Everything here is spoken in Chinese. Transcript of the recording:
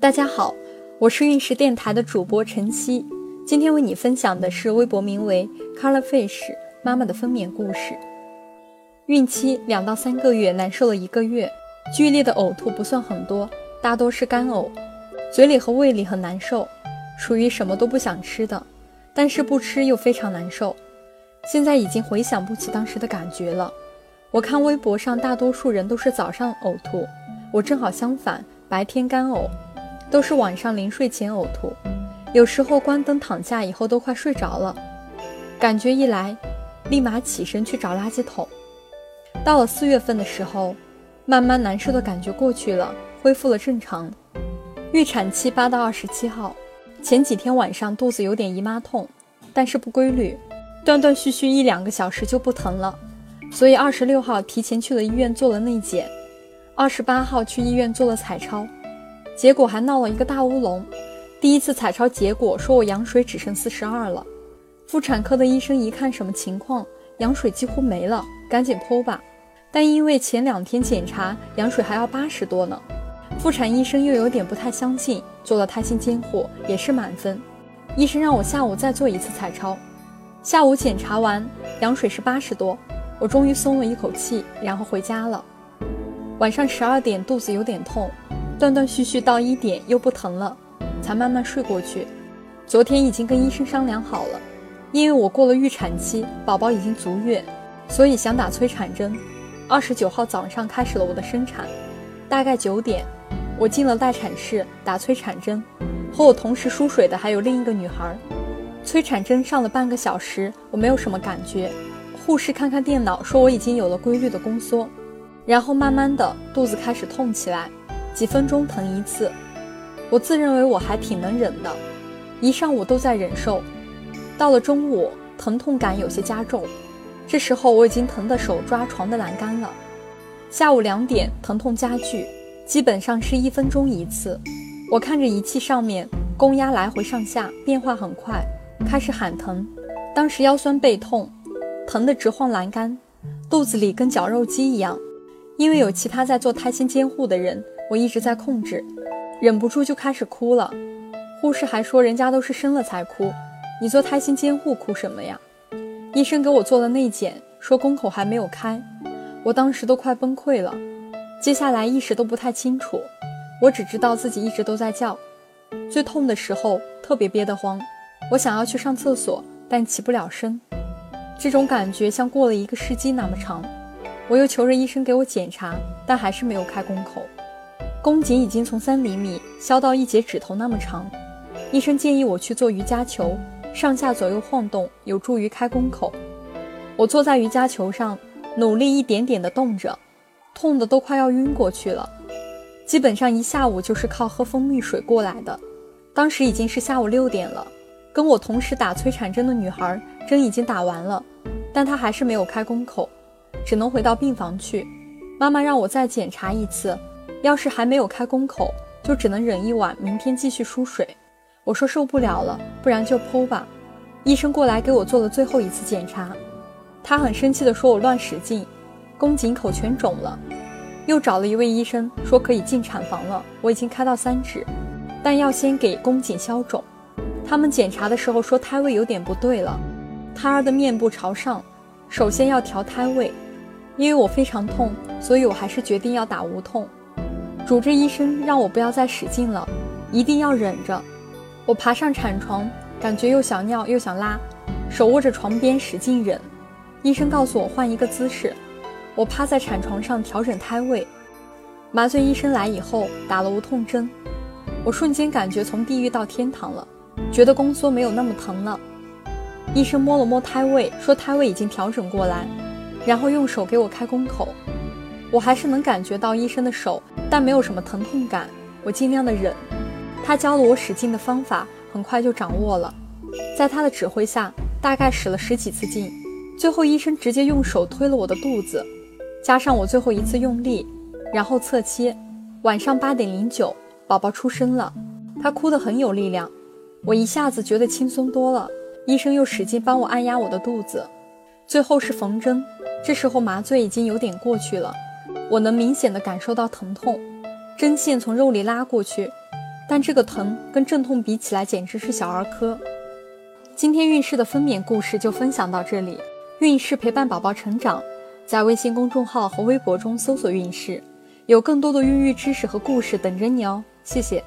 大家好，我是运势电台的主播晨曦，今天为你分享的是微博名为 “colorfish” 妈妈的分娩故事。孕期两到三个月，难受了一个月，剧烈的呕吐不算很多，大多是干呕，嘴里和胃里很难受，属于什么都不想吃的，但是不吃又非常难受。现在已经回想不起当时的感觉了。我看微博上大多数人都是早上呕吐，我正好相反，白天干呕。都是晚上临睡前呕吐，有时候关灯躺下以后都快睡着了，感觉一来，立马起身去找垃圾桶。到了四月份的时候，慢慢难受的感觉过去了，恢复了正常。预产期八到二十七号，前几天晚上肚子有点姨妈痛，但是不规律，断断续续一两个小时就不疼了，所以二十六号提前去了医院做了内检，二十八号去医院做了彩超。结果还闹了一个大乌龙，第一次彩超结果说我羊水只剩四十二了，妇产科的医生一看什么情况，羊水几乎没了，赶紧剖吧。但因为前两天检查羊水还要八十多呢，妇产医生又有点不太相信，做了胎心监护也是满分。医生让我下午再做一次彩超，下午检查完羊水是八十多，我终于松了一口气，然后回家了。晚上十二点肚子有点痛。断断续续到一点又不疼了，才慢慢睡过去。昨天已经跟医生商量好了，因为我过了预产期，宝宝已经足月，所以想打催产针。二十九号早上开始了我的生产，大概九点，我进了待产室打催产针。和我同时输水的还有另一个女孩。催产针上了半个小时，我没有什么感觉。护士看看电脑说我已经有了规律的宫缩，然后慢慢的肚子开始痛起来。几分钟疼一次，我自认为我还挺能忍的，一上午都在忍受。到了中午，疼痛感有些加重，这时候我已经疼得手抓床的栏杆了。下午两点，疼痛加剧，基本上是一分钟一次。我看着仪器上面宫压来回上下变化很快，开始喊疼。当时腰酸背痛，疼得直晃栏杆，肚子里跟绞肉机一样。因为有其他在做胎心监护的人。我一直在控制，忍不住就开始哭了。护士还说人家都是生了才哭，你做胎心监护哭什么呀？医生给我做了内检，说宫口还没有开。我当时都快崩溃了，接下来意识都不太清楚，我只知道自己一直都在叫。最痛的时候特别憋得慌，我想要去上厕所，但起不了身。这种感觉像过了一个世纪那么长。我又求着医生给我检查，但还是没有开宫口。宫颈已经从三厘米削到一节指头那么长，医生建议我去做瑜伽球，上下左右晃动有助于开宫口。我坐在瑜伽球上，努力一点点地动着，痛得都快要晕过去了。基本上一下午就是靠喝蜂蜜水过来的。当时已经是下午六点了，跟我同时打催产针的女孩针已经打完了，但她还是没有开宫口，只能回到病房去。妈妈让我再检查一次。要是还没有开宫口，就只能忍一晚，明天继续输水。我说受不了了，不然就剖吧。医生过来给我做了最后一次检查，他很生气地说我乱使劲，宫颈口全肿了。又找了一位医生说可以进产房了，我已经开到三指，但要先给宫颈消肿。他们检查的时候说胎位有点不对了，胎儿的面部朝上，首先要调胎位。因为我非常痛，所以我还是决定要打无痛。主治医生让我不要再使劲了，一定要忍着。我爬上产床，感觉又想尿又想拉，手握着床边使劲忍。医生告诉我换一个姿势，我趴在产床上调整胎位。麻醉医生来以后打了无痛针，我瞬间感觉从地狱到天堂了，觉得宫缩没有那么疼了。医生摸了摸胎位，说胎位已经调整过来，然后用手给我开宫口。我还是能感觉到医生的手。但没有什么疼痛感，我尽量的忍。他教了我使劲的方法，很快就掌握了。在他的指挥下，大概使了十几次劲，最后医生直接用手推了我的肚子，加上我最后一次用力，然后侧切。晚上八点零九，宝宝出生了，他哭得很有力量，我一下子觉得轻松多了。医生又使劲帮我按压我的肚子，最后是缝针。这时候麻醉已经有点过去了。我能明显地感受到疼痛，针线从肉里拉过去，但这个疼跟阵痛比起来简直是小儿科。今天孕氏的分娩故事就分享到这里，孕氏陪伴宝宝成长，在微信公众号和微博中搜索“孕氏”，有更多的孕育知识和故事等着你哦。谢谢。